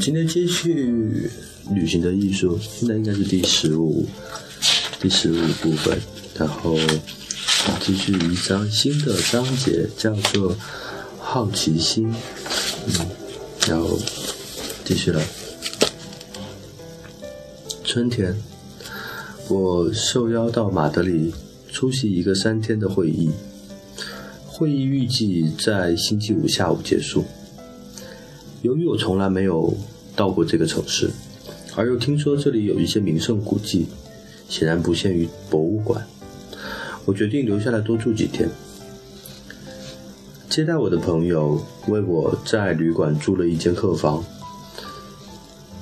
今天继续旅行的艺术，现在应该是第十五、第十五部分，然后继续一章新的章节，叫做好奇心。嗯，然后继续了。春天，我受邀到马德里出席一个三天的会议，会议预计在星期五下午结束。由于我从来没有到过这个城市，而又听说这里有一些名胜古迹，显然不限于博物馆，我决定留下来多住几天。接待我的朋友为我在旅馆租了一间客房，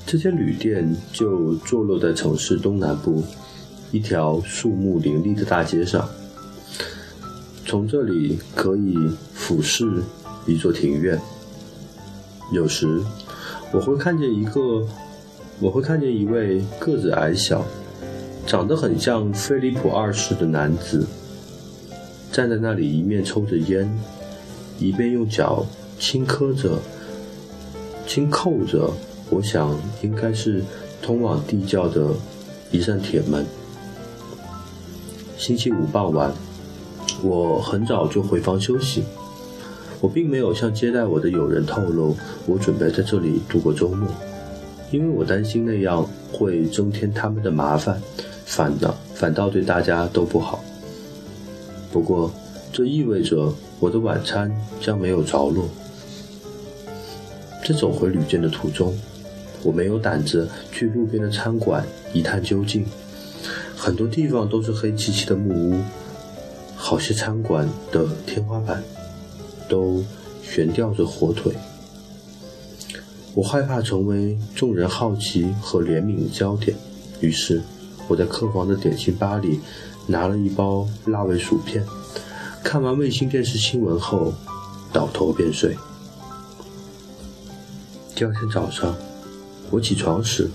这间旅店就坐落在城市东南部一条树木林立的大街上，从这里可以俯视一座庭院。有时，我会看见一个，我会看见一位个子矮小、长得很像菲利普二世的男子，站在那里，一面抽着烟，一边用脚轻磕着、轻扣着，我想应该是通往地窖的一扇铁门。星期五傍晚，我很早就回房休息。我并没有向接待我的友人透露我准备在这里度过周末，因为我担心那样会增添他们的麻烦，反倒反倒对大家都不好。不过，这意味着我的晚餐将没有着落。在走回旅店的途中，我没有胆子去路边的餐馆一探究竟，很多地方都是黑漆漆的木屋，好些餐馆的天花板。都悬吊着火腿，我害怕成为众人好奇和怜悯的焦点，于是我在客房的点心吧里拿了一包辣味薯片。看完卫星电视新闻后，倒头便睡。第二天早上，我起床时，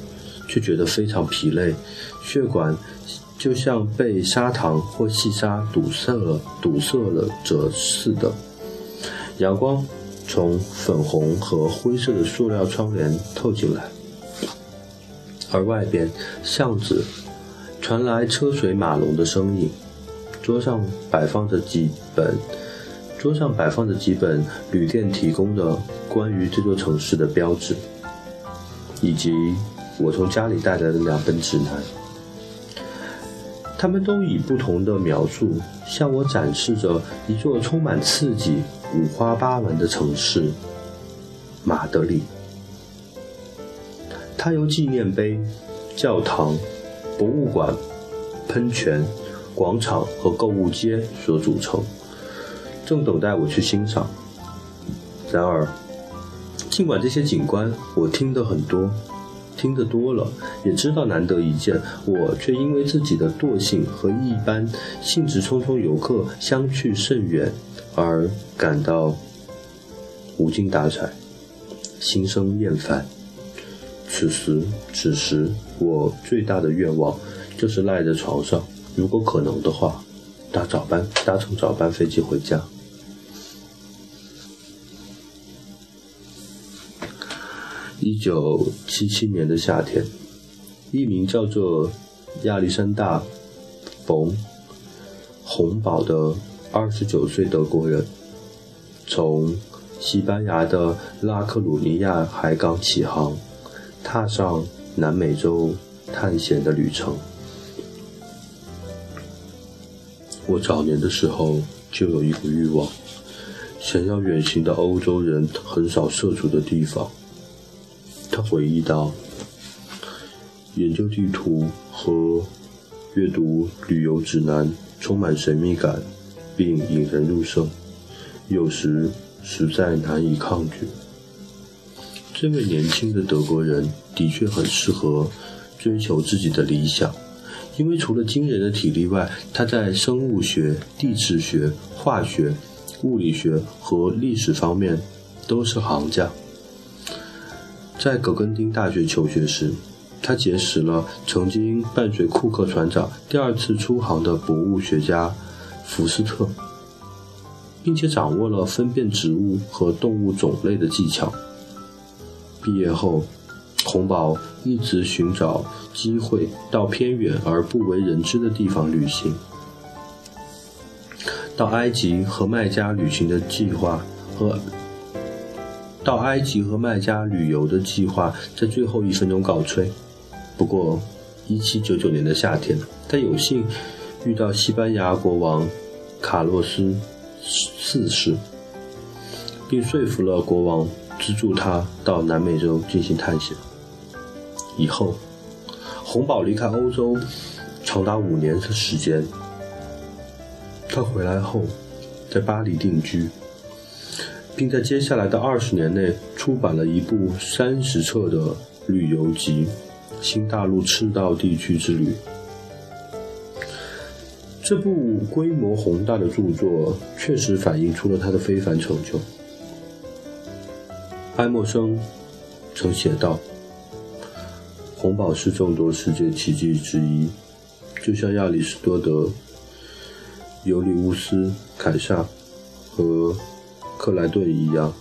却觉得非常疲累，血管就像被砂糖或细沙堵塞了、堵塞了着似的。阳光从粉红和灰色的塑料窗帘透进来，而外边巷子传来车水马龙的声音。桌上摆放着几本，桌上摆放着几本旅店提供的关于这座城市的标志，以及我从家里带来的两本指南。他们都以不同的描述向我展示着一座充满刺激。五花八门的城市，马德里。它由纪念碑、教堂、博物馆、喷泉、广场和购物街所组成，正等待我去欣赏。然而，尽管这些景观我听得很多，听得多了，也知道难得一见，我却因为自己的惰性和一般兴致匆匆游客相去甚远。而感到无精打采，心生厌烦。此时此时，我最大的愿望就是赖在床上，如果可能的话，搭早班，搭乘早班飞机回家。一九七七年的夏天，一名叫做亚历山大·冯·洪堡的。二十九岁德国人从西班牙的拉克鲁尼亚海港起航，踏上南美洲探险的旅程。我早年的时候就有一个欲望，想要远行到欧洲人很少涉足的地方。他回忆道：“研究地图和阅读旅游指南充满神秘感。”并引人入胜，有时实在难以抗拒。这位年轻的德国人的确很适合追求自己的理想，因为除了惊人的体力外，他在生物学、地质学、化学、物理学和历史方面都是行家。在格根丁大学求学时，他结识了曾经伴随库克船长第二次出航的博物学家。福斯特，并且掌握了分辨植物和动物种类的技巧。毕业后，洪堡一直寻找机会到偏远而不为人知的地方旅行。到埃及和麦加旅行的计划和到埃及和麦加旅游的计划在最后一分钟告吹。不过，一七九九年的夏天，他有幸遇到西班牙国王卡洛斯四世，并说服了国王资助他到南美洲进行探险。以后，洪堡离开欧洲长达五年的时间。他回来后，在巴黎定居，并在接下来的二十年内出版了一部三十册的旅游集《新大陆赤道地区之旅》。这部规模宏大的著作确实反映出了他的非凡成就。爱默生曾写道：“红宝是众多世界奇迹之一，就像亚里士多德。”尤里乌斯、凯撒和克莱顿一样，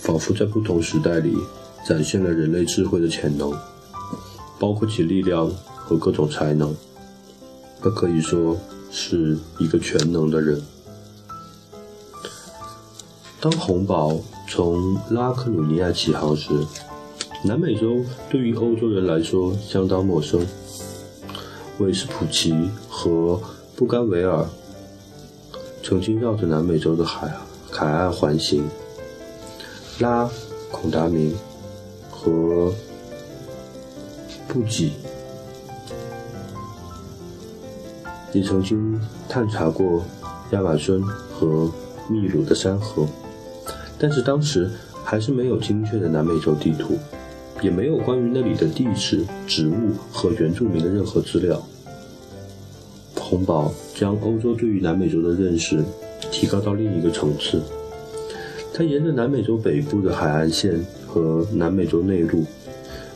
仿佛在不同时代里展现了人类智慧的潜能，包括其力量和各种才能。他可以说是一个全能的人。当红堡从拉克鲁尼亚起航时，南美洲对于欧洲人来说相当陌生。韦斯普奇和布甘维尔曾经绕着南美洲的海海岸环行，拉孔达明和布吉也曾经探查过亚马逊和秘鲁的山河，但是当时还是没有精确的南美洲地图，也没有关于那里的地质、植物和原住民的任何资料。洪堡将欧洲对于南美洲的认识提高到另一个层次。他沿着南美洲北部的海岸线和南美洲内陆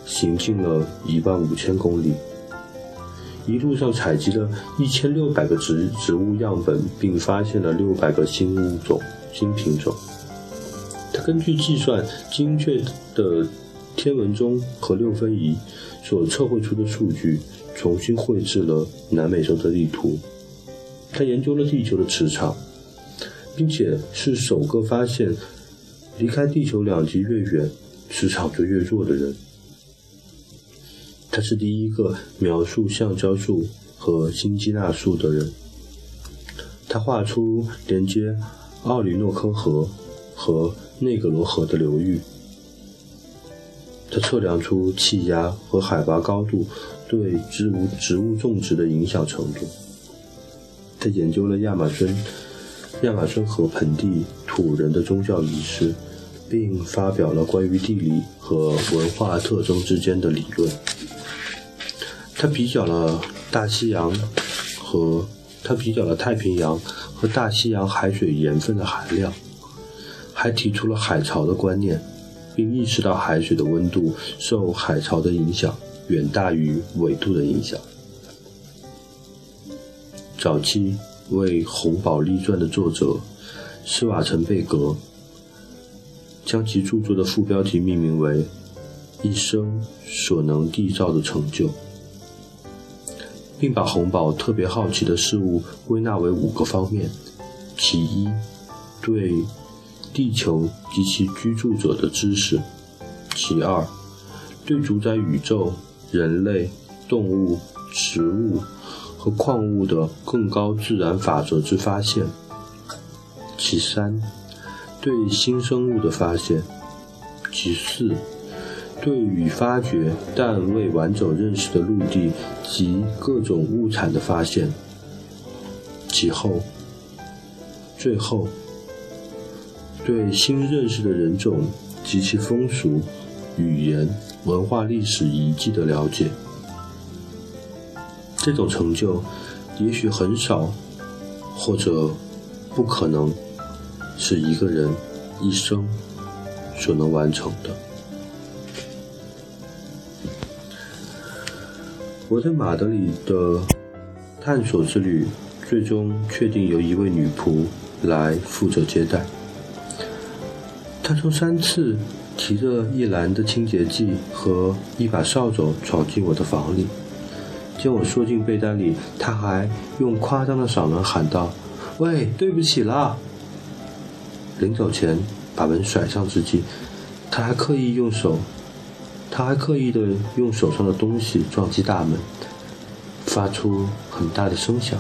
行进了一万五千公里，一路上采集了一千六百个植植物样本，并发现了六百个新物种、新品种。他根据计算精确的天文钟和六分仪所测绘出的数据。重新绘制了南美洲的地图。他研究了地球的磁场，并且是首个发现离开地球两极越远，磁场就越弱的人。他是第一个描述橡胶树和新基纳树的人。他画出连接奥里诺科河和内格罗河的流域。他测量出气压和海拔高度。对植物植物种植的影响程度。他研究了亚马逊亚马逊河盆地土人的宗教仪式，并发表了关于地理和文化特征之间的理论。他比较了大西洋和他比较了太平洋和大西洋海水盐分的含量，还提出了海潮的观念，并意识到海水的温度受海潮的影响。远大于纬度的影响。早期为《红宝立传》的作者施瓦岑贝格将其著作的副标题命名为“一生所能缔造的成就”，并把红宝特别好奇的事物归纳为五个方面：其一，对地球及其居住者的知识；其二，对主宰宇宙。人类、动物、植物和矿物的更高自然法则之发现；其三，对新生物的发现；其四，对与发掘但未完整认识的陆地及各种物产的发现；其后，最后，对新认识的人种及其风俗、语言。文化历史遗迹的了解，这种成就也许很少，或者不可能是一个人一生所能完成的。我在马德里的探索之旅，最终确定由一位女仆来负责接待。她曾三次提着一篮的清洁剂和一把扫帚闯进我的房里。见我缩进被单里，他还用夸张的嗓门喊道：“喂，对不起啦！”临走前把门甩上之际，他还刻意用手，他还刻意的用手上的东西撞击大门，发出很大的声响。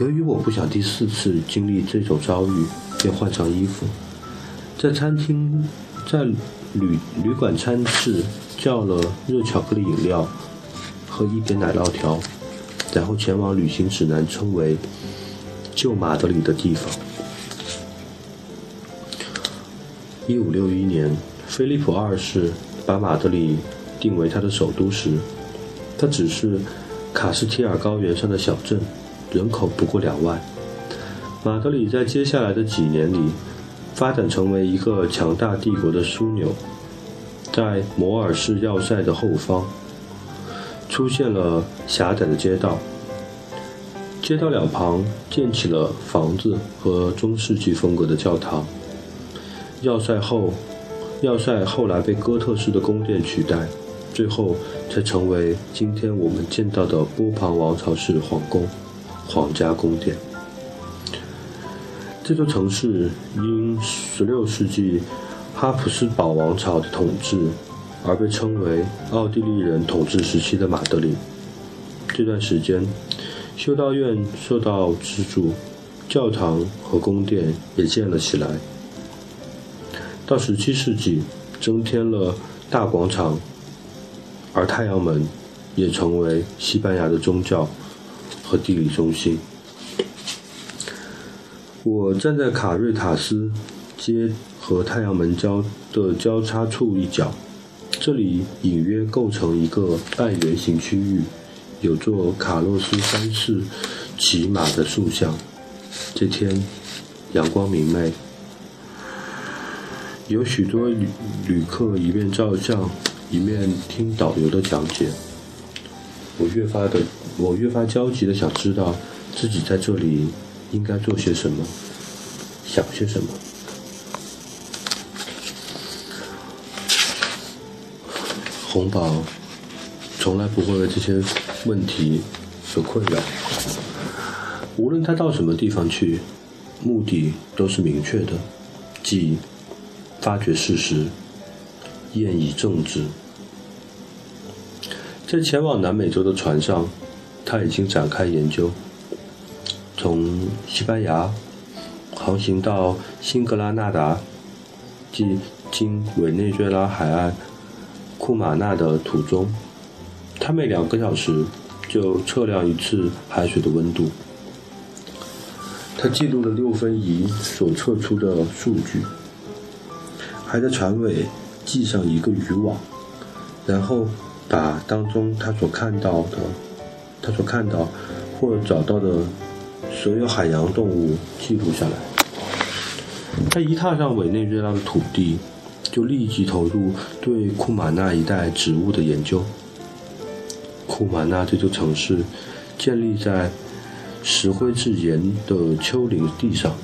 由于我不想第四次经历这种遭遇，便换上衣服，在餐厅，在旅旅馆餐室叫了热巧克力饮料和一点奶酪条，然后前往旅行指南称为“旧马德里”的地方。一五六一年，菲利普二世把马德里定为他的首都时，它只是卡斯提尔高原上的小镇。人口不过两万，马德里在接下来的几年里发展成为一个强大帝国的枢纽。在摩尔市要塞的后方，出现了狭窄的街道，街道两旁建起了房子和中世纪风格的教堂。要塞后，要塞后来被哥特式的宫殿取代，最后才成为今天我们见到的波旁王朝式皇宫。皇家宫殿。这座城市因16世纪哈普斯堡王朝的统治而被称为奥地利人统治时期的马德里。这段时间，修道院受到资助，教堂和宫殿也建了起来。到17世纪，增添了大广场，而太阳门也成为西班牙的宗教。和地理中心。我站在卡瑞塔斯街和太阳门交的交叉处一角，这里隐约构成一个半圆形区域，有座卡洛斯三世骑马的塑像。这天阳光明媚，有许多旅旅客一面照相，一面听导游的讲解。我越发的，我越发焦急的想知道自己在这里应该做些什么，想些什么。红宝从来不会为这些问题所困扰，无论他到什么地方去，目的都是明确的，即发掘事实，验以政治。在前往南美洲的船上，他已经展开研究。从西班牙航行到新格拉纳达，即经委内瑞拉海岸库马纳的途中，他每两个小时就测量一次海水的温度。他记录了六分仪所测出的数据，还在船尾系上一个渔网，然后。把当中他所看到的、他所看到或找到的所有海洋动物记录下来。他一踏上委内瑞拉的土地，就立即投入对库马纳一带植物的研究。库马纳这座城市建立在石灰质岩的丘陵地上，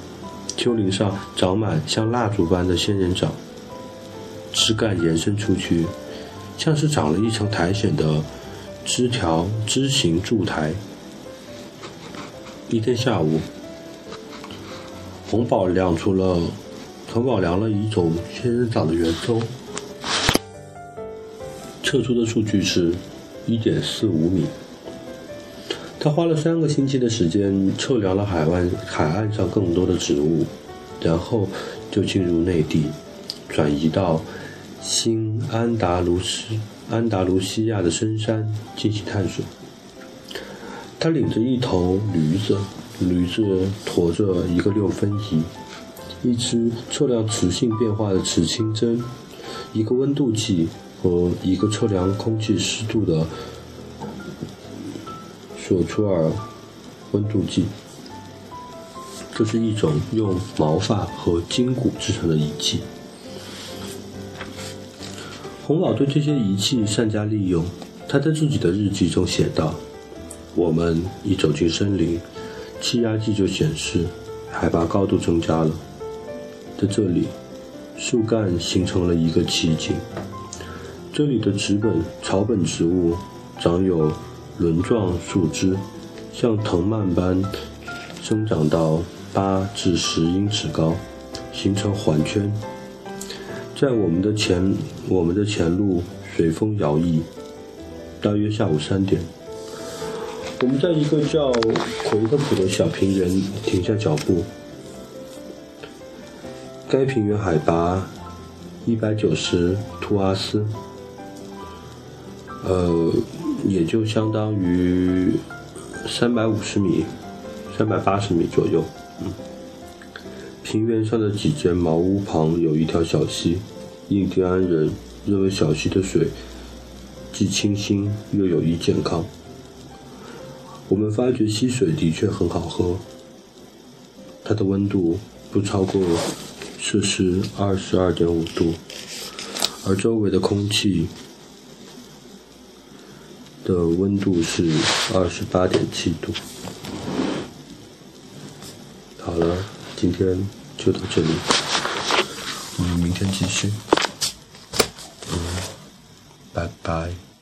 丘陵上长满像蜡烛般的仙人掌，枝干延伸出去。像是长了一层苔藓的枝条枝形柱台。一天下午，红宝量出了红宝量了一种仙人掌的圆周，测出的数据是1.45米。他花了三个星期的时间测量了海湾海岸上更多的植物，然后就进入内地，转移到。新安达卢斯安达卢西亚的深山进行探索。他领着一头驴子，驴子驮着一个六分仪，一只测量磁性变化的磁清针，一个温度计和一个测量空气湿度的索楚尔温度计。这是一种用毛发和筋骨制成的仪器。洪老对这些仪器善加利用。他在自己的日记中写道：“我们一走进森林，气压计就显示海拔高度增加了。在这里，树干形成了一个奇景。这里的植本草本植物长有轮状树枝，像藤蔓般生长到八至十英尺高，形成环圈。在我们的前我们的前路随风摇曳。大约下午三点，我们在一个叫奎特普的小平原停下脚步。该平原海拔一百九十图阿斯，呃，也就相当于三百五十米、三百八十米左右。嗯，平原上的几间茅屋旁有一条小溪，印第安人认为小溪的水既清新又有益健康。我们发觉溪水的确很好喝，它的温度不超过。摄氏二十二点五度，而周围的空气的温度是二十八点七度。好了，今天就到这里，我们明天继续。嗯，拜拜。